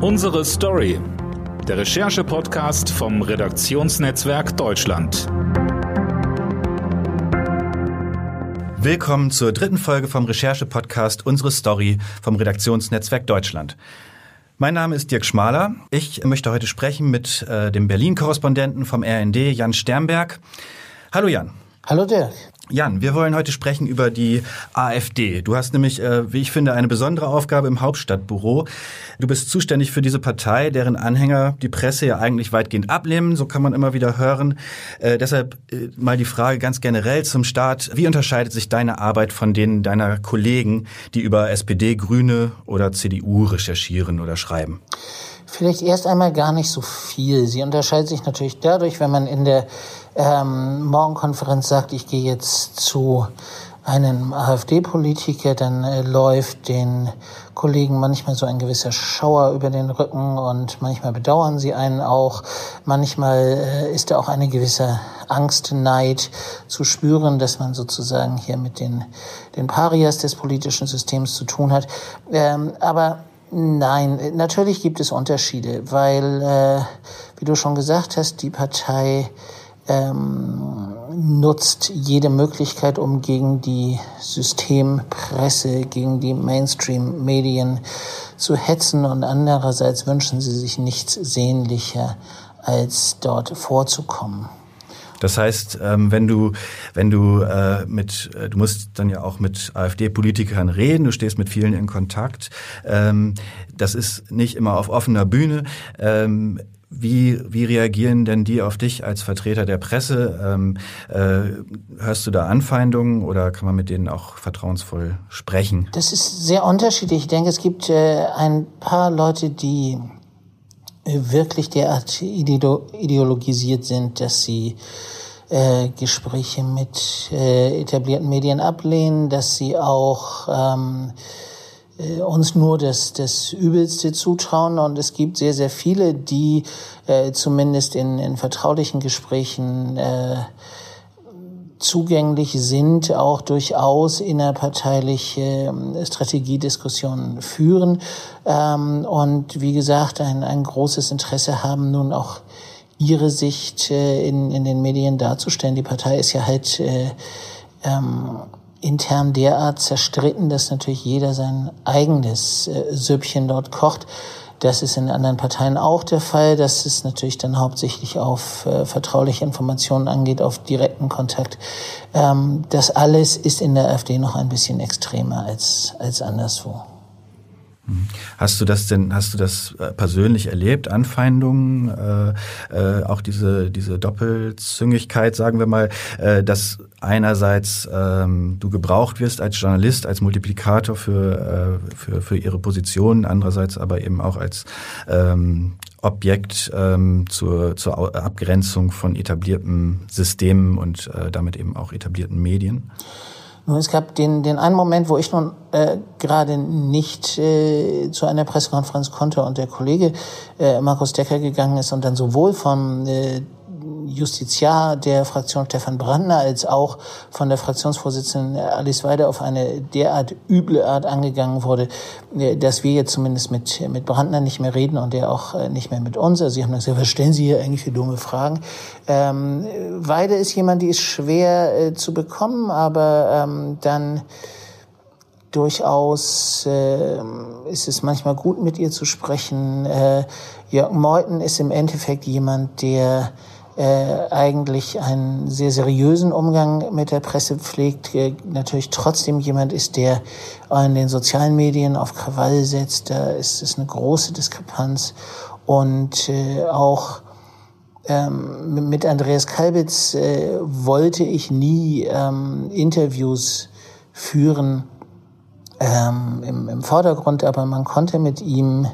Unsere Story. Der Recherche-Podcast vom Redaktionsnetzwerk Deutschland. Willkommen zur dritten Folge vom Recherche-Podcast Unsere Story vom Redaktionsnetzwerk Deutschland. Mein Name ist Dirk Schmaler. Ich möchte heute sprechen mit äh, dem Berlin-Korrespondenten vom RND, Jan Sternberg. Hallo Jan. Hallo Dirk. Jan, wir wollen heute sprechen über die AfD. Du hast nämlich, äh, wie ich finde, eine besondere Aufgabe im Hauptstadtbüro. Du bist zuständig für diese Partei, deren Anhänger die Presse ja eigentlich weitgehend ablehnen. So kann man immer wieder hören. Äh, deshalb äh, mal die Frage ganz generell zum Start. Wie unterscheidet sich deine Arbeit von denen deiner Kollegen, die über SPD, Grüne oder CDU recherchieren oder schreiben? Vielleicht erst einmal gar nicht so viel. Sie unterscheidet sich natürlich dadurch, wenn man in der ähm, Morgenkonferenz sagt, ich gehe jetzt zu einem AfD-Politiker, dann äh, läuft den Kollegen manchmal so ein gewisser Schauer über den Rücken und manchmal bedauern sie einen auch. Manchmal äh, ist da auch eine gewisse Angst, Neid zu spüren, dass man sozusagen hier mit den, den Parias des politischen Systems zu tun hat. Ähm, aber Nein, natürlich gibt es Unterschiede, weil, äh, wie du schon gesagt hast, die Partei ähm, nutzt jede Möglichkeit, um gegen die Systempresse, gegen die Mainstream-Medien zu hetzen und andererseits wünschen sie sich nichts sehnlicher, als dort vorzukommen. Das heißt, ähm, wenn du, wenn du äh, mit, äh, du musst dann ja auch mit AfD-Politikern reden, du stehst mit vielen in Kontakt. Ähm, das ist nicht immer auf offener Bühne. Wie, wie reagieren denn die auf dich als Vertreter der Presse? Ähm, äh, hörst du da Anfeindungen oder kann man mit denen auch vertrauensvoll sprechen? Das ist sehr unterschiedlich. Ich denke, es gibt äh, ein paar Leute, die wirklich derart ideologisiert sind, dass sie äh, Gespräche mit äh, etablierten Medien ablehnen, dass sie auch ähm, äh, uns nur das, das Übelste zutrauen. Und es gibt sehr, sehr viele, die äh, zumindest in, in vertraulichen Gesprächen äh, zugänglich sind, auch durchaus innerparteiliche ähm, Strategiediskussionen führen ähm, und wie gesagt ein, ein großes Interesse haben, nun auch ihre Sicht äh, in, in den Medien darzustellen. Die Partei ist ja halt äh, ähm, intern derart zerstritten, dass natürlich jeder sein eigenes äh, Süppchen dort kocht. Das ist in anderen Parteien auch der Fall. Das ist natürlich dann hauptsächlich auf äh, vertrauliche Informationen angeht, auf direkten Kontakt. Ähm, das alles ist in der AfD noch ein bisschen extremer als, als anderswo. Mhm. Hast du das denn, hast du das äh, persönlich erlebt, Anfeindungen, äh, äh, auch diese, diese Doppelzüngigkeit, sagen wir mal, äh, dass einerseits ähm, du gebraucht wirst als Journalist, als Multiplikator für, äh, für, für ihre Position, andererseits aber eben auch als ähm, Objekt ähm, zur, zur Abgrenzung von etablierten Systemen und äh, damit eben auch etablierten Medien? Nun, es gab den, den einen Moment, wo ich nun äh, gerade nicht äh, zu einer Pressekonferenz konnte und der Kollege äh, Markus Decker gegangen ist und dann sowohl vom äh, Justiziar der Fraktion Stefan Brandner als auch von der Fraktionsvorsitzenden Alice Weide auf eine derart üble Art angegangen wurde, äh, dass wir jetzt zumindest mit, mit Brandner nicht mehr reden und der auch äh, nicht mehr mit uns. Also sie haben gesagt, was stellen Sie hier eigentlich für dumme Fragen? Ähm, Weide ist jemand, die ist schwer äh, zu bekommen, aber ähm, dann durchaus äh, ist es manchmal gut, mit ihr zu sprechen. Äh, Jörg Meuthen ist im Endeffekt jemand, der äh, eigentlich einen sehr seriösen Umgang mit der Presse pflegt, äh, natürlich trotzdem jemand ist, der in den sozialen Medien auf Krawall setzt. Da ist es eine große Diskrepanz. Und äh, auch ähm, mit Andreas Kalbitz äh, wollte ich nie ähm, Interviews führen ähm, im, im Vordergrund, aber man konnte mit ihm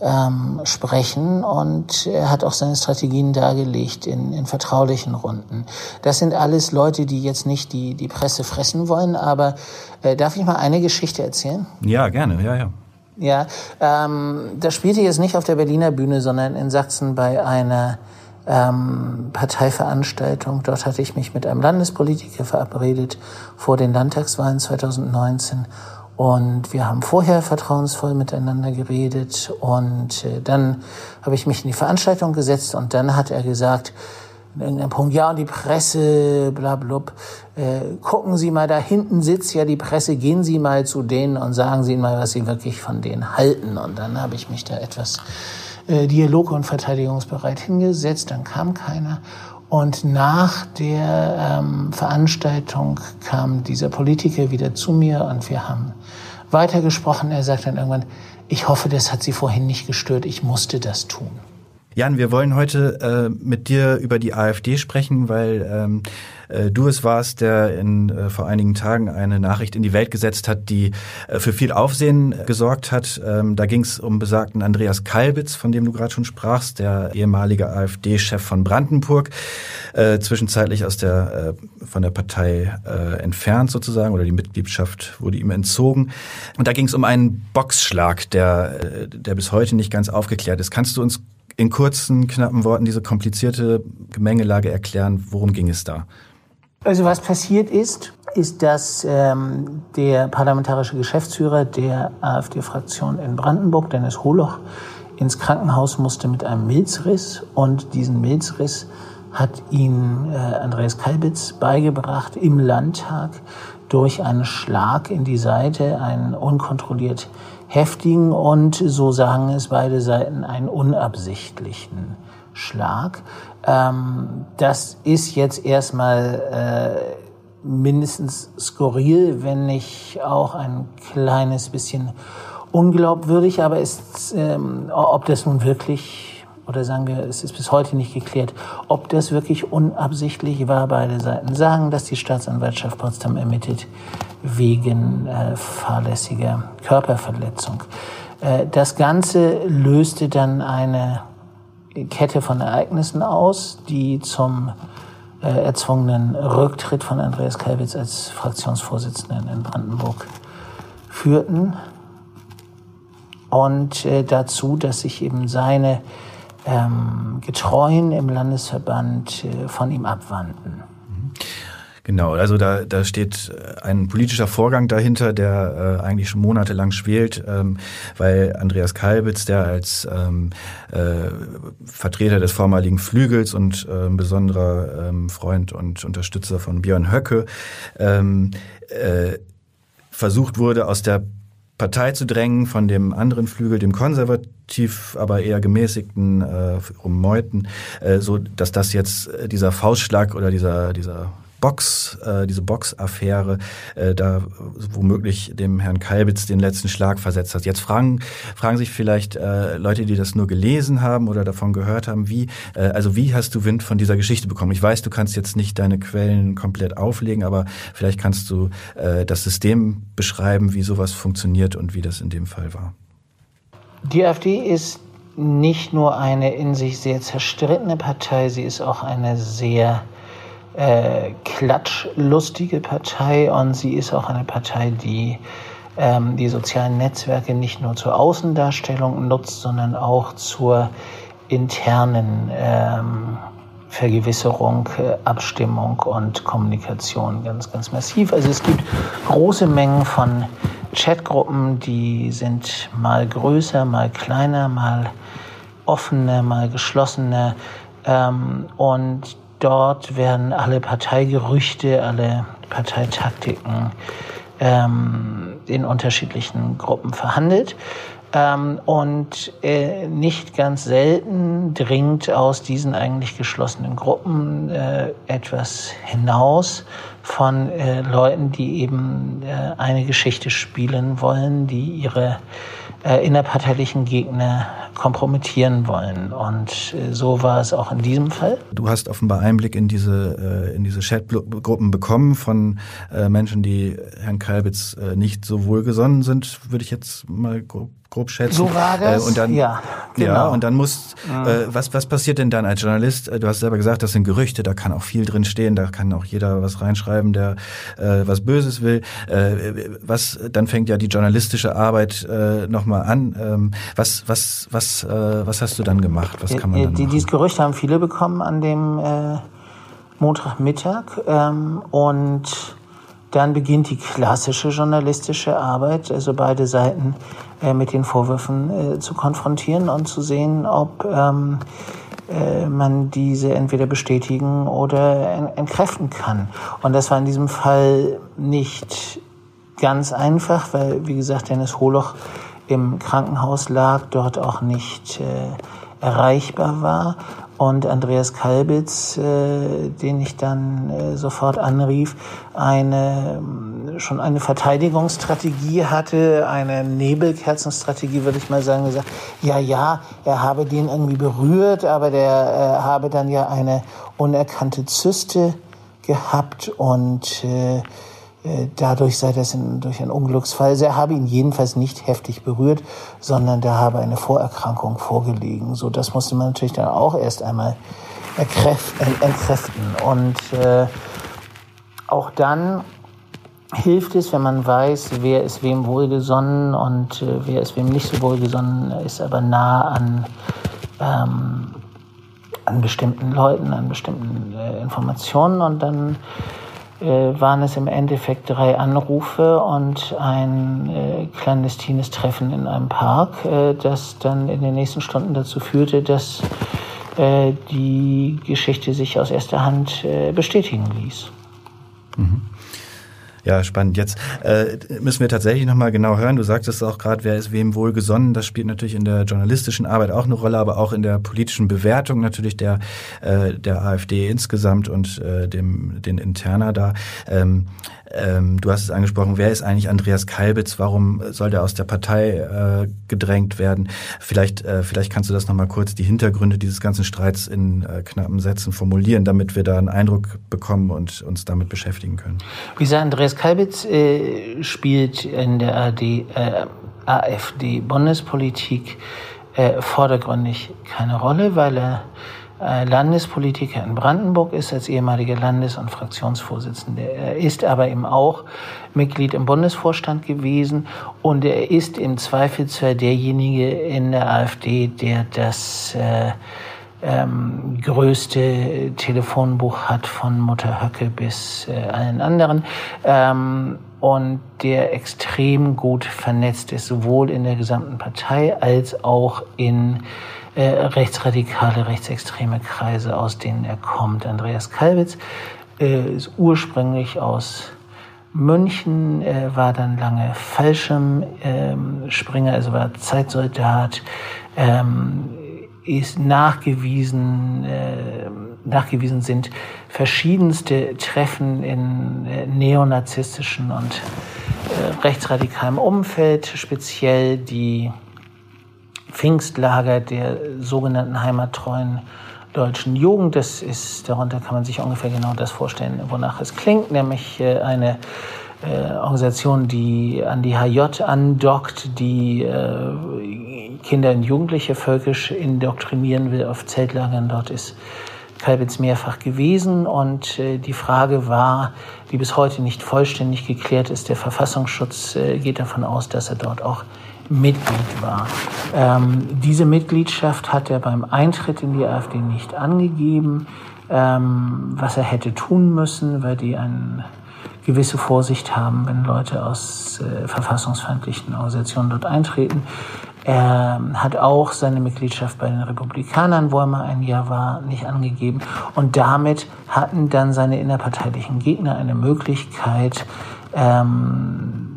ähm, sprechen und er hat auch seine Strategien dargelegt in, in vertraulichen Runden. Das sind alles Leute, die jetzt nicht die, die Presse fressen wollen, aber äh, darf ich mal eine Geschichte erzählen? Ja, gerne, ja, ja. Ja, ähm, das spielte jetzt nicht auf der Berliner Bühne, sondern in Sachsen bei einer ähm, Parteiveranstaltung. Dort hatte ich mich mit einem Landespolitiker verabredet vor den Landtagswahlen 2019 Und wir haben vorher vertrauensvoll miteinander geredet und äh, dann habe ich mich in die Veranstaltung gesetzt und dann hat er gesagt, in irgendeinem Punkt, ja, und die Presse, bla, bla, äh, gucken Sie mal, da hinten sitzt ja die Presse, gehen Sie mal zu denen und sagen Sie mal, was Sie wirklich von denen halten. Und dann habe ich mich da etwas äh, dialog- und verteidigungsbereit hingesetzt, dann kam keiner. Und nach der ähm, Veranstaltung kam dieser Politiker wieder zu mir und wir haben weitergesprochen. Er sagt dann irgendwann, ich hoffe, das hat Sie vorhin nicht gestört, ich musste das tun. Jan, wir wollen heute äh, mit dir über die AfD sprechen, weil ähm, äh, du es warst, der in, äh, vor einigen Tagen eine Nachricht in die Welt gesetzt hat, die äh, für viel Aufsehen gesorgt hat. Ähm, da ging es um besagten Andreas Kalbitz, von dem du gerade schon sprachst, der ehemalige AfD-Chef von Brandenburg, äh, zwischenzeitlich aus der äh, von der Partei äh, entfernt sozusagen oder die Mitgliedschaft wurde ihm entzogen. Und da ging es um einen Boxschlag, der, äh, der bis heute nicht ganz aufgeklärt ist. Kannst du uns in kurzen, knappen Worten diese komplizierte Gemengelage erklären? Worum ging es da? Also was passiert ist, ist, dass ähm, der parlamentarische Geschäftsführer der AfD-Fraktion in Brandenburg, Dennis Holoch, ins Krankenhaus musste mit einem Milzriss und diesen Milzriss hat ihm äh, Andreas Kalbitz beigebracht im Landtag durch einen Schlag in die Seite, einen unkontrolliert heftigen und, so sagen es beide Seiten, einen unabsichtlichen Schlag. Ähm, das ist jetzt erstmal äh, mindestens skurril, wenn nicht auch ein kleines bisschen unglaubwürdig, aber ist, ähm, ob das nun wirklich oder sagen wir, es ist bis heute nicht geklärt, ob das wirklich unabsichtlich war. Beide Seiten sagen, dass die Staatsanwaltschaft Potsdam ermittelt wegen äh, fahrlässiger Körperverletzung. Äh, das Ganze löste dann eine Kette von Ereignissen aus, die zum äh, erzwungenen Rücktritt von Andreas Kalbitz als Fraktionsvorsitzenden in Brandenburg führten. Und äh, dazu, dass sich eben seine ähm, Getreuen im Landesverband äh, von ihm abwandten. Genau, also da, da steht äh, ein politischer Vorgang dahinter, der äh, eigentlich schon monatelang schwelt, ähm, weil Andreas Kalbitz, der als ähm, äh, Vertreter des vormaligen Flügels und äh, besonderer ähm, Freund und Unterstützer von Björn Höcke, ähm, äh, versucht wurde, aus der Partei zu drängen von dem anderen Flügel, dem konservativ, aber eher gemäßigten äh, um äh, so dass das jetzt äh, dieser Faustschlag oder dieser dieser Box, äh, diese Box-Affäre, äh, da womöglich dem Herrn Kalbitz den letzten Schlag versetzt hat. Jetzt fragen, fragen sich vielleicht äh, Leute, die das nur gelesen haben oder davon gehört haben, wie, äh, also wie hast du Wind von dieser Geschichte bekommen? Ich weiß, du kannst jetzt nicht deine Quellen komplett auflegen, aber vielleicht kannst du äh, das System beschreiben, wie sowas funktioniert und wie das in dem Fall war. Die AfD ist nicht nur eine in sich sehr zerstrittene Partei, sie ist auch eine sehr äh, klatschlustige Partei und sie ist auch eine Partei, die ähm, die sozialen Netzwerke nicht nur zur Außendarstellung nutzt, sondern auch zur internen ähm, Vergewisserung, äh, Abstimmung und Kommunikation ganz, ganz massiv. Also es gibt große Mengen von Chatgruppen, die sind mal größer, mal kleiner, mal offener, mal geschlossener. Ähm, und Dort werden alle Parteigerüchte, alle Parteitaktiken ähm, in unterschiedlichen Gruppen verhandelt. Ähm, und äh, nicht ganz selten dringt aus diesen eigentlich geschlossenen Gruppen äh, etwas hinaus von äh, Leuten, die eben äh, eine Geschichte spielen wollen, die ihre äh, innerparteilichen Gegner kompromittieren wollen. Und äh, so war es auch in diesem Fall. Du hast offenbar Einblick in diese, äh, in diese Chatgruppen bekommen von äh, Menschen, die Herrn Kalbitz äh, nicht so wohlgesonnen sind, würde ich jetzt mal grob grob schätzen. So war das. Äh, und dann, ja, genau. Ja, und dann muss, mhm. äh, was, was passiert denn dann als Journalist? Äh, du hast selber gesagt, das sind Gerüchte, da kann auch viel drin stehen, da kann auch jeder was reinschreiben, der äh, was Böses will. Äh, was, dann fängt ja die journalistische Arbeit äh, nochmal an. Ähm, was, was, was, äh, was hast du dann gemacht? Was kann man dann die, Dieses Gerücht haben viele bekommen an dem äh, Montagmittag ähm, und dann beginnt die klassische journalistische Arbeit, also beide Seiten äh, mit den Vorwürfen äh, zu konfrontieren und zu sehen, ob ähm, äh, man diese entweder bestätigen oder entkräften kann. Und das war in diesem Fall nicht ganz einfach, weil, wie gesagt, Dennis Holoch im Krankenhaus lag, dort auch nicht äh, erreichbar war. Und Andreas Kalbitz, äh, den ich dann äh, sofort anrief, eine schon eine Verteidigungsstrategie hatte, eine Nebelkerzenstrategie, würde ich mal sagen, gesagt, ja, ja, er habe den irgendwie berührt, aber der äh, habe dann ja eine unerkannte Zyste gehabt und äh, dadurch sei das in, durch einen Unglücksfall. Also er habe ihn jedenfalls nicht heftig berührt, sondern da habe eine Vorerkrankung vorgelegen. So, das musste man natürlich dann auch erst einmal entkräften. Und äh, auch dann hilft es, wenn man weiß, wer ist wem wohlgesonnen und äh, wer ist wem nicht so wohlgesonnen, ist aber nah an, ähm, an bestimmten Leuten, an bestimmten äh, Informationen und dann äh, waren es im Endeffekt drei Anrufe und ein äh, clandestines Treffen in einem Park, äh, das dann in den nächsten Stunden dazu führte, dass äh, die Geschichte sich aus erster Hand äh, bestätigen ließ. Mhm. Ja, spannend. Jetzt äh, müssen wir tatsächlich nochmal genau hören. Du sagtest auch gerade, wer ist wem wohlgesonnen. Das spielt natürlich in der journalistischen Arbeit auch eine Rolle, aber auch in der politischen Bewertung natürlich der, äh, der AfD insgesamt und äh, dem, den Interna da. Ähm, ähm, du hast es angesprochen, wer ist eigentlich Andreas Kalbitz? Warum soll der aus der Partei äh, gedrängt werden? Vielleicht, äh, vielleicht kannst du das nochmal kurz, die Hintergründe dieses ganzen Streits in äh, knappen Sätzen formulieren, damit wir da einen Eindruck bekommen und uns damit beschäftigen können. Wie gesagt, Andreas Kalbitz äh, spielt in der AD, äh, AfD-Bundespolitik äh, vordergründig keine Rolle, weil er Landespolitiker in Brandenburg ist, als ehemaliger Landes- und Fraktionsvorsitzender. Er ist aber eben auch Mitglied im Bundesvorstand gewesen und er ist im Zweifelsfall derjenige in der AfD, der das äh, ähm, größte Telefonbuch hat von Mutter Höcke bis äh, allen anderen ähm, und der extrem gut vernetzt ist, sowohl in der gesamten Partei als auch in äh, rechtsradikale, rechtsextreme Kreise, aus denen er kommt. Andreas Kalwitz äh, ist ursprünglich aus München, äh, war dann lange Fallschirmspringer, also war Zeitsoldat, ähm, ist nachgewiesen, äh, nachgewiesen sind verschiedenste Treffen in äh, neonazistischen und äh, rechtsradikalem Umfeld, speziell die Pfingstlager der sogenannten heimattreuen deutschen Jugend. Das ist, darunter kann man sich ungefähr genau das vorstellen, wonach es klingt, nämlich äh, eine äh, Organisation, die an die HJ andockt, die äh, Kinder und Jugendliche völkisch indoktrinieren will auf Zeltlagern. Dort ist Kalbitz mehrfach gewesen und äh, die Frage war, die bis heute nicht vollständig geklärt ist, der Verfassungsschutz äh, geht davon aus, dass er dort auch Mitglied war. Ähm, diese Mitgliedschaft hat er beim Eintritt in die AfD nicht angegeben, ähm, was er hätte tun müssen, weil die eine gewisse Vorsicht haben, wenn Leute aus äh, verfassungsfeindlichen Organisationen dort eintreten. Er hat auch seine Mitgliedschaft bei den Republikanern, wo er mal ein Jahr war, nicht angegeben. Und damit hatten dann seine innerparteilichen Gegner eine Möglichkeit, ähm,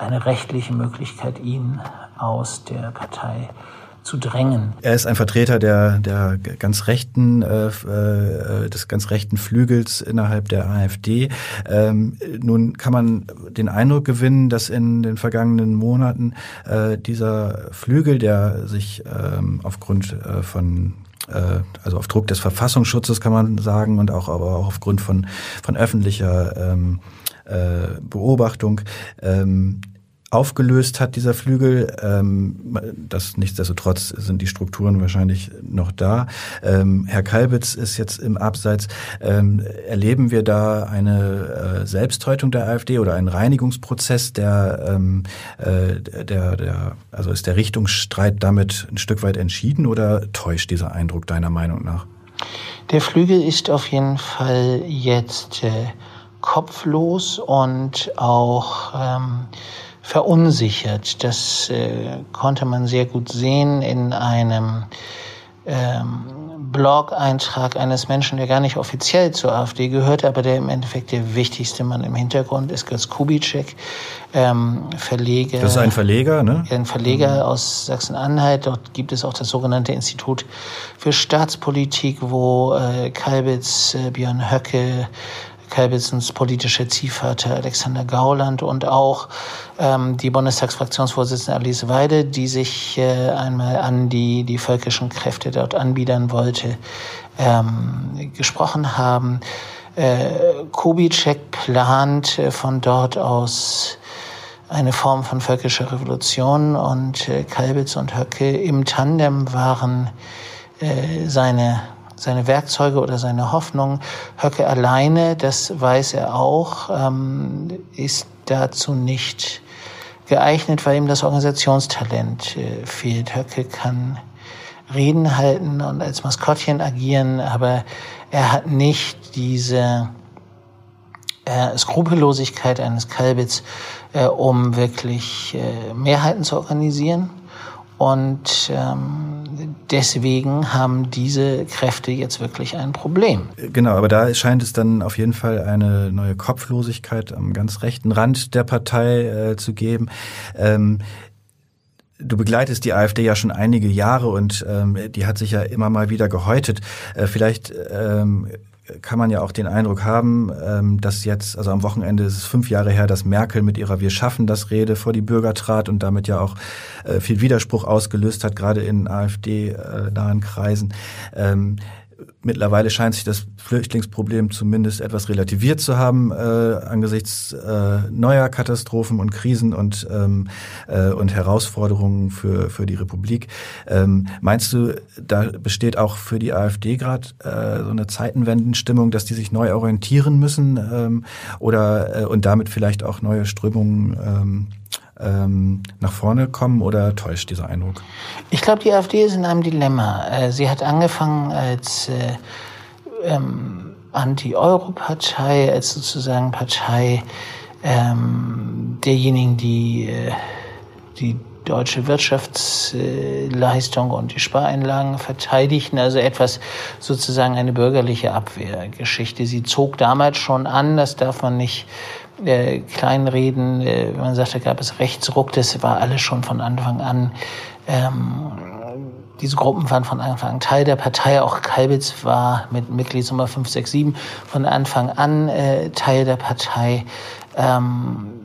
eine rechtliche Möglichkeit, ihn aus der Partei zu drängen. Er ist ein Vertreter der, der ganz rechten, äh, äh, des ganz rechten Flügels innerhalb der AfD. Ähm, nun kann man den Eindruck gewinnen, dass in den vergangenen Monaten äh, dieser Flügel, der sich ähm, aufgrund äh, von äh, also auf Druck des Verfassungsschutzes kann man sagen und auch aber auch aufgrund von von öffentlicher ähm, äh, Beobachtung ähm, aufgelöst hat, dieser Flügel. Ähm, das nichtsdestotrotz sind die Strukturen wahrscheinlich noch da. Ähm, Herr Kalbitz ist jetzt im Abseits. Ähm, erleben wir da eine äh, Selbsttäuschung der AfD oder einen Reinigungsprozess, der, ähm, äh, der, der, also ist der Richtungsstreit damit ein Stück weit entschieden oder täuscht dieser Eindruck deiner Meinung nach? Der Flügel ist auf jeden Fall jetzt äh, kopflos und auch ähm, verunsichert. Das äh, konnte man sehr gut sehen in einem ähm, Blog-Eintrag eines Menschen, der gar nicht offiziell zur AfD gehört, aber der im Endeffekt der wichtigste Mann im Hintergrund ist, Götz Kubitschek, ähm, Verleger. Das ist ein Verleger, ne? Ein Verleger mhm. aus Sachsen-Anhalt. Dort gibt es auch das sogenannte Institut für Staatspolitik, wo äh, Kalbitz, äh, Björn Höcke, Kalbitzens politischer Ziehvater Alexander Gauland und auch ähm, die Bundestagsfraktionsvorsitzende Alice Weide, die sich äh, einmal an die, die völkischen Kräfte dort anbiedern wollte, ähm, gesprochen haben. Äh, Kubitschek plant äh, von dort aus eine Form von völkischer Revolution und äh, Kalbitz und Höcke im Tandem waren äh, seine seine Werkzeuge oder seine Hoffnung. Höcke alleine, das weiß er auch, ähm, ist dazu nicht geeignet, weil ihm das Organisationstalent äh, fehlt. Höcke kann Reden halten und als Maskottchen agieren, aber er hat nicht diese äh, Skrupellosigkeit eines Kalbitz, äh, um wirklich äh, Mehrheiten zu organisieren. Und ähm, deswegen haben diese Kräfte jetzt wirklich ein Problem. Genau, aber da scheint es dann auf jeden Fall eine neue Kopflosigkeit am ganz rechten Rand der Partei äh, zu geben. Ähm, Du begleitest die AfD ja schon einige Jahre und ähm, die hat sich ja immer mal wieder gehäutet. Äh, vielleicht ähm, kann man ja auch den Eindruck haben, ähm, dass jetzt, also am Wochenende ist es fünf Jahre her, dass Merkel mit ihrer Wir schaffen das Rede vor die Bürger trat und damit ja auch äh, viel Widerspruch ausgelöst hat, gerade in AfD-nahen Kreisen. Mittlerweile scheint sich das Flüchtlingsproblem zumindest etwas relativiert zu haben äh, angesichts äh, neuer Katastrophen und Krisen und, ähm, äh, und Herausforderungen für, für die Republik. Ähm, meinst du, da besteht auch für die AfD gerade äh, so eine Zeitenwendenstimmung, dass die sich neu orientieren müssen ähm, oder äh, und damit vielleicht auch neue Strömungen ähm, ähm, nach vorne kommen oder täuscht dieser Eindruck? Ich glaube, die AfD ist in einem Dilemma. Äh, sie hat angefangen als äh, ähm, Anti-Euro-Partei, als sozusagen Partei ähm, derjenigen, die äh, die deutsche Wirtschaftsleistung und die Spareinlagen verteidigten, also etwas sozusagen eine bürgerliche Abwehrgeschichte. Sie zog damals schon an, das darf man nicht äh, Kleinreden, äh, man sagt, da gab es Rechtsruck, das war alles schon von Anfang an. Ähm, diese Gruppen waren von Anfang an Teil der Partei. Auch Kalbitz war mit Mitgliedsnummer 567 von Anfang an äh, Teil der Partei. Ähm,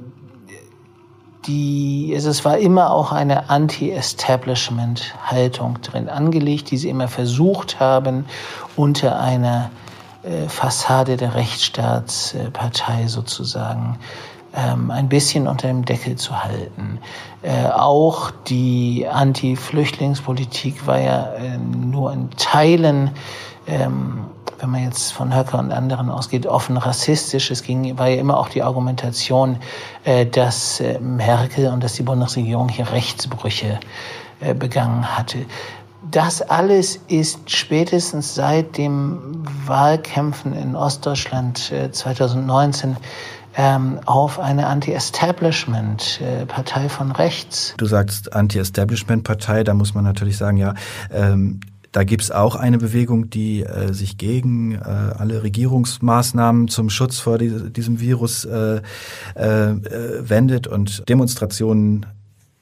die, es war immer auch eine Anti-Establishment-Haltung drin angelegt, die sie immer versucht haben, unter einer Fassade der Rechtsstaatspartei sozusagen ähm, ein bisschen unter dem Deckel zu halten. Äh, auch die Anti-Flüchtlingspolitik war ja äh, nur in Teilen ähm, wenn man jetzt von Höcker und anderen ausgeht, offen rassistisch. Es ging, war ja immer auch die Argumentation, äh, dass äh, Merkel und dass die Bundesregierung hier Rechtsbrüche äh, begangen hatte. Das alles ist spätestens seit dem Wahlkämpfen in Ostdeutschland 2019 äh, ähm, auf eine Anti-Establishment-Partei von rechts. Du sagst Anti-Establishment-Partei, da muss man natürlich sagen, ja, ähm, da gibt's auch eine Bewegung, die äh, sich gegen äh, alle Regierungsmaßnahmen zum Schutz vor die, diesem Virus äh, äh, wendet und Demonstrationen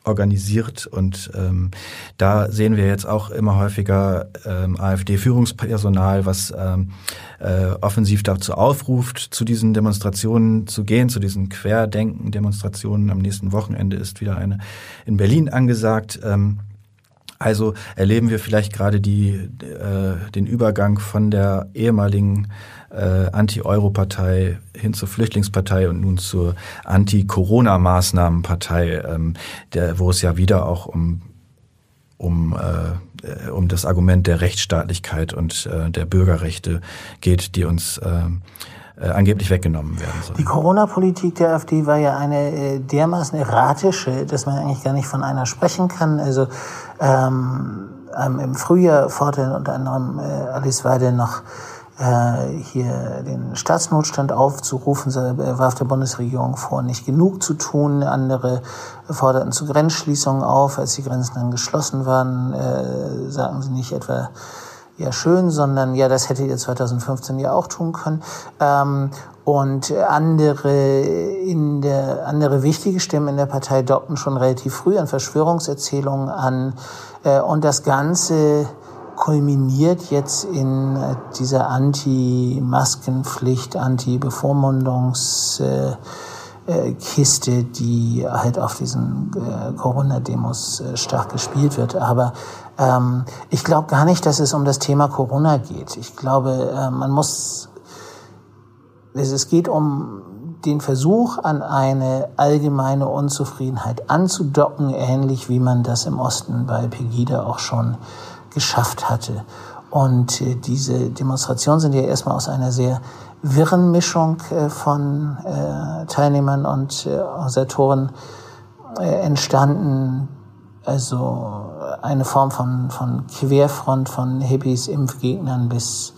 organisiert und ähm, da sehen wir jetzt auch immer häufiger ähm, AfD-Führungspersonal, was ähm, äh, offensiv dazu aufruft, zu diesen Demonstrationen zu gehen, zu diesen Querdenken-Demonstrationen. Am nächsten Wochenende ist wieder eine in Berlin angesagt. Ähm, also erleben wir vielleicht gerade die, äh, den Übergang von der ehemaligen äh, Anti-Euro-Partei hin zur Flüchtlingspartei und nun zur Anti-Corona-Maßnahmen-Partei, ähm, der, wo es ja wieder auch um um, äh, um das Argument der Rechtsstaatlichkeit und äh, der Bürgerrechte geht, die uns äh, äh, angeblich weggenommen werden soll. Die Corona-Politik der AfD war ja eine äh, dermaßen erratische, dass man eigentlich gar nicht von einer sprechen kann. Also ähm, ähm, im Frühjahr forderte unter anderem äh, Alice Weide noch hier den Staatsnotstand aufzurufen, warf der Bundesregierung vor, nicht genug zu tun. Andere forderten zu Grenzschließungen auf. Als die Grenzen dann geschlossen waren, äh, sagten sie nicht etwa, ja schön, sondern ja, das hättet ihr 2015 ja auch tun können. Ähm, und andere in der andere wichtige Stimmen in der Partei dockten schon relativ früh an Verschwörungserzählungen an. Äh, und das Ganze kulminiert jetzt in äh, dieser Anti-Maskenpflicht, Anti-Bevormundungskiste, die halt auf diesen äh, Corona-Demos äh, stark gespielt wird. Aber ähm, ich glaube gar nicht, dass es um das Thema Corona geht. Ich glaube, äh, man muss, es geht um den Versuch an eine allgemeine Unzufriedenheit anzudocken, ähnlich wie man das im Osten bei Pegida auch schon geschafft hatte. Und äh, diese Demonstrationen sind ja erstmal aus einer sehr wirren Mischung äh, von äh, Teilnehmern und Organisatoren entstanden. Also eine Form von, von Querfront von Hippies, Impfgegnern bis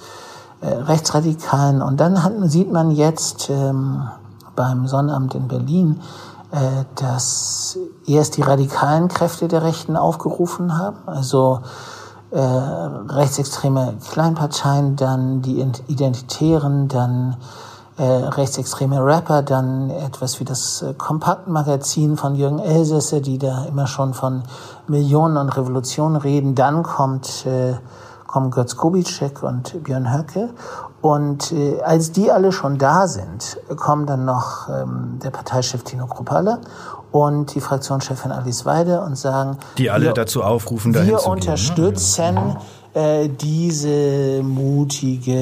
Rechtsradikalen. Und dann hat, sieht man jetzt ähm, beim Sonnamt in Berlin, dass erst die radikalen Kräfte der Rechten aufgerufen haben. Also äh, rechtsextreme Kleinparteien, dann die Identitären, dann äh, rechtsextreme Rapper, dann etwas wie das äh, Kompaktmagazin von Jürgen Elsässer, die da immer schon von Millionen und Revolutionen reden. Dann kommt, äh, kommen Götz Kubitschek und Björn Höcke. Und äh, als die alle schon da sind, kommen dann noch ähm, der Parteichef Tino Kruppalla und die Fraktionschefin Alice Weide und sagen, die alle wir, dazu aufrufen, dahin wir ne? unterstützen gehen. Äh, diese mutige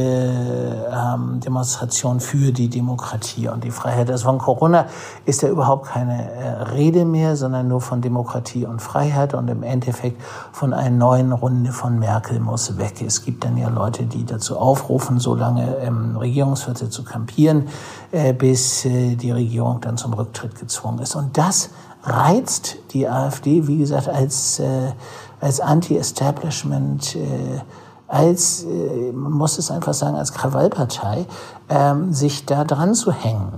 ähm, Demonstration für die Demokratie und die Freiheit. Also von Corona ist ja überhaupt keine äh, Rede mehr, sondern nur von Demokratie und Freiheit und im Endeffekt von einer neuen Runde von Merkel muss weg. Es gibt dann ja Leute, die dazu aufrufen, so lange im Regierungsviertel zu kampieren, äh, bis äh, die Regierung dann zum Rücktritt gezwungen ist. Und das reizt die AfD, wie gesagt, als äh, als Anti-Establishment, äh, als, äh, man muss es einfach sagen, als Krawallpartei, ähm, sich da dran zu hängen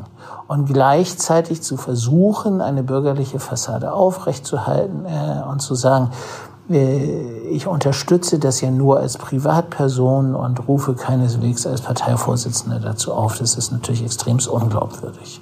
und gleichzeitig zu versuchen, eine bürgerliche Fassade aufrechtzuerhalten äh, und zu sagen, äh, ich unterstütze das ja nur als Privatperson und rufe keineswegs als Parteivorsitzender dazu auf. Das ist natürlich extremst unglaubwürdig.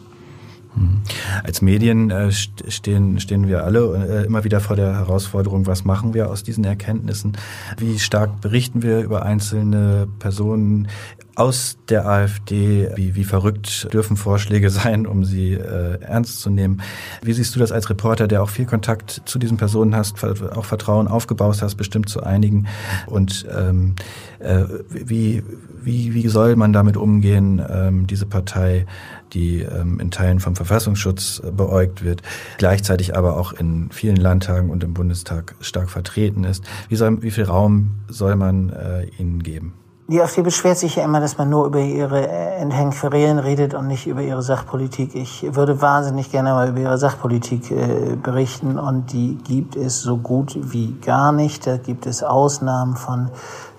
Mhm. Als Medien äh, stehen, stehen wir alle äh, immer wieder vor der Herausforderung, was machen wir aus diesen Erkenntnissen? Wie stark berichten wir über einzelne Personen aus der AfD? Wie, wie verrückt dürfen Vorschläge sein, um sie äh, ernst zu nehmen? Wie siehst du das als Reporter, der auch viel Kontakt zu diesen Personen hast, auch Vertrauen aufgebaut hast, bestimmt zu einigen? Und ähm, äh, wie, wie, wie soll man damit umgehen, ähm, diese Partei die ähm, in Teilen vom Verfassungsschutz äh, beäugt wird, gleichzeitig aber auch in vielen Landtagen und im Bundestag stark vertreten ist. Wie, soll, wie viel Raum soll man äh, ihnen geben? Die AfD beschwert sich ja immer, dass man nur über ihre äh, Enthängferien redet und nicht über ihre Sachpolitik. Ich würde wahnsinnig gerne mal über ihre Sachpolitik äh, berichten und die gibt es so gut wie gar nicht. Da gibt es Ausnahmen von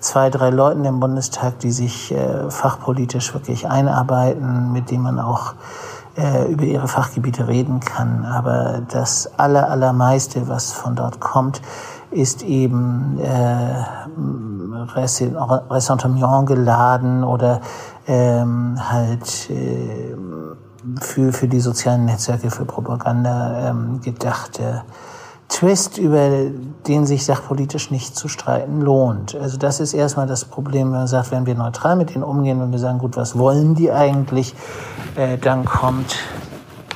zwei, drei Leuten im Bundestag, die sich äh, fachpolitisch wirklich einarbeiten, mit denen man auch äh, über ihre Fachgebiete reden kann. Aber das aller, allermeiste, was von dort kommt, ist eben äh, Ressentiment geladen oder ähm, halt äh, für, für die sozialen Netzwerke, für Propaganda ähm, gedachte Twist, über den sich sachpolitisch nicht zu streiten lohnt. Also das ist erstmal das Problem, wenn man sagt, wenn wir neutral mit denen umgehen, wenn wir sagen, gut, was wollen die eigentlich, äh, dann kommt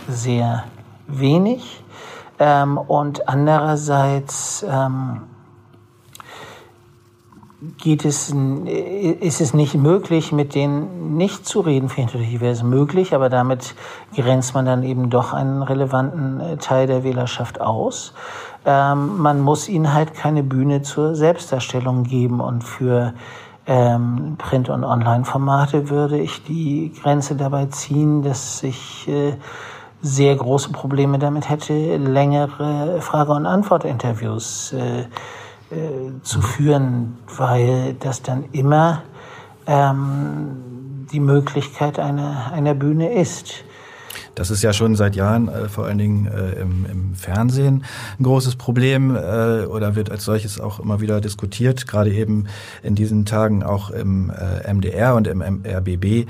sehr wenig. Ähm, und andererseits ähm, geht es, ist es nicht möglich, mit denen nicht zu reden. Natürlich wäre es möglich, aber damit grenzt man dann eben doch einen relevanten äh, Teil der Wählerschaft aus. Ähm, man muss ihnen halt keine Bühne zur Selbstdarstellung geben und für ähm, Print- und Online-Formate würde ich die Grenze dabei ziehen, dass ich äh, sehr große Probleme damit hätte, längere Frage- und Antwort-Interviews äh, äh, zu führen, weil das dann immer ähm, die Möglichkeit einer, einer Bühne ist. Das ist ja schon seit Jahren äh, vor allen Dingen äh, im, im Fernsehen ein großes Problem äh, oder wird als solches auch immer wieder diskutiert, gerade eben in diesen Tagen auch im äh, MDR und im RBB, äh,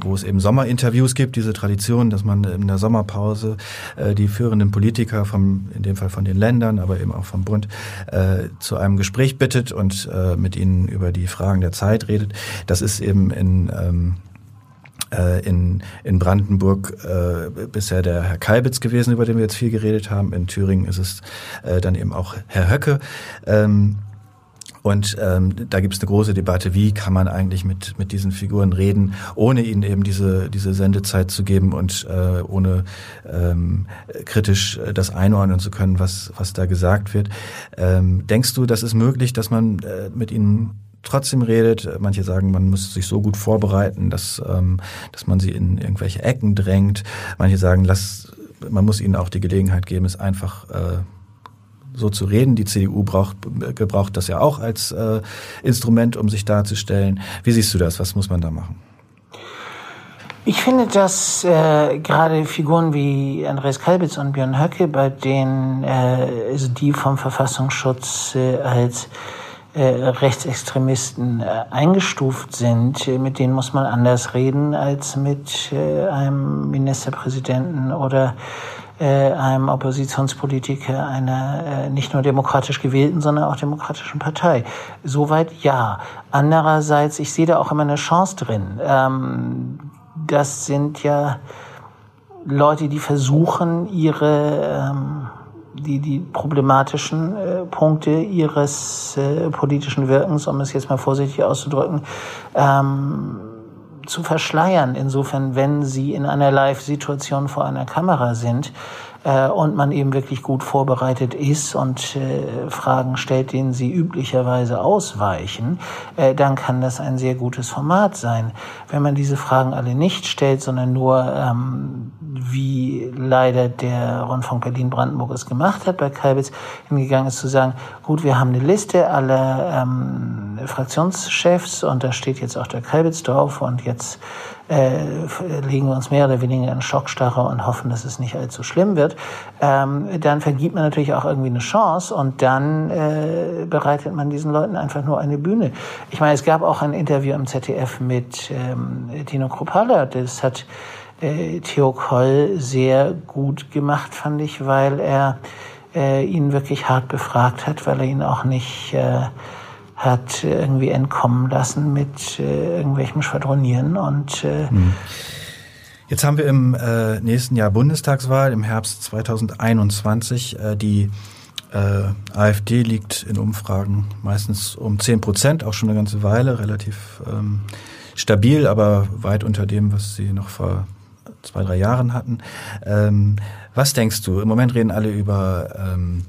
wo es eben Sommerinterviews gibt, diese Tradition, dass man in der Sommerpause äh, die führenden Politiker vom, in dem Fall von den Ländern, aber eben auch vom Bund, zu einem Gespräch bittet und mit ihnen über die Fragen der Zeit redet. Das ist eben in ähm, äh, in, in Brandenburg äh, bisher der Herr Kalbitz gewesen, über den wir jetzt viel geredet haben. In Thüringen ist es äh, dann eben auch Herr Höcke. Ähm, und ähm, da gibt es eine große Debatte, wie kann man eigentlich mit, mit diesen Figuren reden, ohne ihnen eben diese, diese Sendezeit zu geben und äh, ohne ähm, kritisch das einordnen zu können, was, was da gesagt wird. Ähm, denkst du, das ist möglich, dass man äh, mit ihnen trotzdem redet. Manche sagen, man muss sich so gut vorbereiten, dass, ähm, dass man sie in irgendwelche Ecken drängt. Manche sagen, lass, man muss ihnen auch die Gelegenheit geben, es einfach äh, so zu reden. Die CDU braucht, gebraucht das ja auch als äh, Instrument, um sich darzustellen. Wie siehst du das? Was muss man da machen? Ich finde, dass äh, gerade Figuren wie Andreas Kalbitz und Björn Höcke, bei denen äh, die vom Verfassungsschutz äh, als Rechtsextremisten äh, eingestuft sind, äh, mit denen muss man anders reden als mit einem Ministerpräsidenten oder einem Oppositionspolitiker einer nicht nur demokratisch gewählten, sondern auch demokratischen Partei. Soweit ja. Andererseits, ich sehe da auch immer eine Chance drin. Ähm, das sind ja Leute, die versuchen, ihre ähm, die, die problematischen äh, Punkte ihres äh, politischen Wirkens, um es jetzt mal vorsichtig auszudrücken, ähm, zu verschleiern. Insofern, wenn sie in einer Live-Situation vor einer Kamera sind, äh, und man eben wirklich gut vorbereitet ist und äh, Fragen stellt, denen sie üblicherweise ausweichen, äh, dann kann das ein sehr gutes Format sein. Wenn man diese Fragen alle nicht stellt, sondern nur, ähm, wie leider der Rundfunk Berlin-Brandenburg es gemacht hat, bei Kalbitz hingegangen ist zu sagen, gut, wir haben eine Liste aller ähm, Fraktionschefs und da steht jetzt auch der drauf und jetzt äh, legen wir uns mehr oder weniger in Schockstarre und hoffen, dass es nicht allzu schlimm wird, ähm, dann vergibt man natürlich auch irgendwie eine Chance und dann äh, bereitet man diesen Leuten einfach nur eine Bühne. Ich meine, es gab auch ein Interview im ZDF mit ähm, Tino Kropala, das hat äh, Theo Koll sehr gut gemacht, fand ich, weil er äh, ihn wirklich hart befragt hat, weil er ihn auch nicht äh, hat irgendwie entkommen lassen mit äh, irgendwelchem Schwadronieren und äh, mhm. Jetzt haben wir im äh, nächsten Jahr Bundestagswahl, im Herbst 2021. Äh, die äh, AfD liegt in Umfragen meistens um 10 Prozent, auch schon eine ganze Weile, relativ ähm, stabil, aber weit unter dem, was sie noch vor zwei, drei Jahren hatten. Ähm, was denkst du? Im Moment reden alle über, ähm,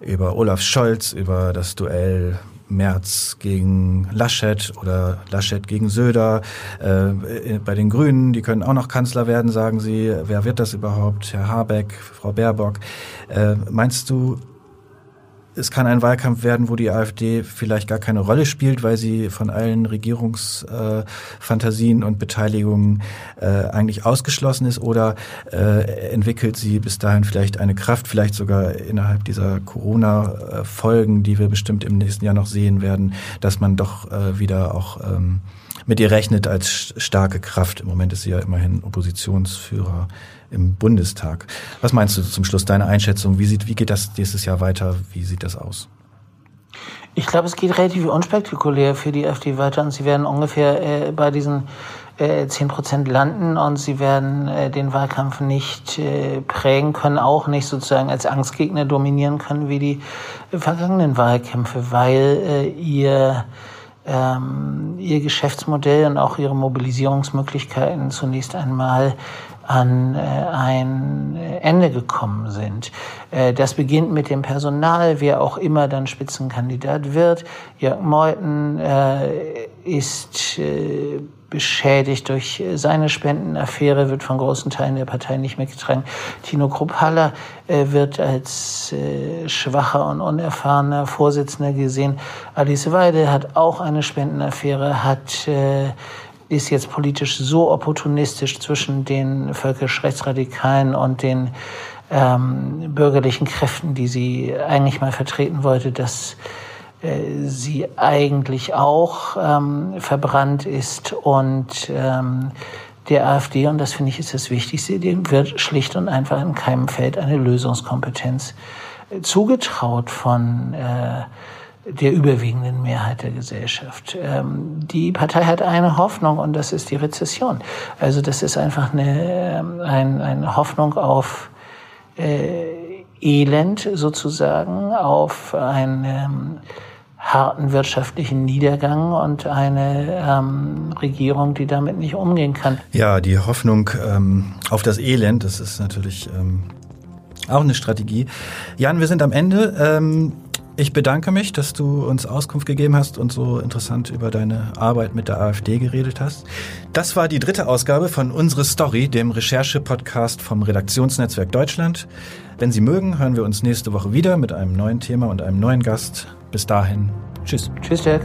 über Olaf Scholz, über das Duell Merz gegen Laschet oder Laschet gegen Söder. Äh, bei den Grünen, die können auch noch Kanzler werden, sagen sie. Wer wird das überhaupt? Herr Habeck, Frau Baerbock. Äh, meinst du, es kann ein Wahlkampf werden, wo die AfD vielleicht gar keine Rolle spielt, weil sie von allen Regierungsfantasien äh, und Beteiligungen äh, eigentlich ausgeschlossen ist? Oder äh, entwickelt sie bis dahin vielleicht eine Kraft, vielleicht sogar innerhalb dieser Corona-Folgen, die wir bestimmt im nächsten Jahr noch sehen werden, dass man doch äh, wieder auch ähm, mit ihr rechnet als starke Kraft? Im Moment ist sie ja immerhin Oppositionsführer im Bundestag. Was meinst du zum Schluss, deine Einschätzung? Wie, sieht, wie geht das nächstes Jahr weiter? Wie sieht das aus? Ich glaube, es geht relativ unspektakulär für die AfD weiter und sie werden ungefähr äh, bei diesen äh, 10 Prozent landen und sie werden äh, den Wahlkampf nicht äh, prägen können, auch nicht sozusagen als Angstgegner dominieren können wie die äh, vergangenen Wahlkämpfe, weil äh, ihr ähm, ihr Geschäftsmodell und auch ihre Mobilisierungsmöglichkeiten zunächst einmal an äh, ein Ende gekommen sind. Äh, das beginnt mit dem Personal, wer auch immer dann Spitzenkandidat wird. Jörg Meuthen äh, ist beschädigt durch seine Spendenaffäre, wird von großen Teilen der Partei nicht mehr getragen. Tino Krupphaller äh, wird als äh, schwacher und unerfahrener Vorsitzender gesehen. Alice Weide hat auch eine Spendenaffäre, hat äh, ist jetzt politisch so opportunistisch zwischen den völkisch Rechtsradikalen und den ähm, bürgerlichen Kräften, die sie eigentlich mal vertreten wollte, dass äh, sie eigentlich auch ähm, verbrannt ist und ähm, der AfD, und das finde ich ist das Wichtigste, dem wird schlicht und einfach in keinem Feld eine Lösungskompetenz äh, zugetraut von äh, der überwiegenden Mehrheit der Gesellschaft. Ähm, die Partei hat eine Hoffnung und das ist die Rezession. Also das ist einfach eine, ähm, eine, eine Hoffnung auf äh, Elend sozusagen, auf einen ähm, harten wirtschaftlichen Niedergang und eine ähm, Regierung, die damit nicht umgehen kann. Ja, die Hoffnung ähm, auf das Elend, das ist natürlich ähm, auch eine Strategie. Jan, wir sind am Ende. Ähm, ich bedanke mich, dass du uns Auskunft gegeben hast und so interessant über deine Arbeit mit der AfD geredet hast. Das war die dritte Ausgabe von Unsere Story, dem Recherche-Podcast vom Redaktionsnetzwerk Deutschland. Wenn Sie mögen, hören wir uns nächste Woche wieder mit einem neuen Thema und einem neuen Gast. Bis dahin. Tschüss. Tschüss, Jack.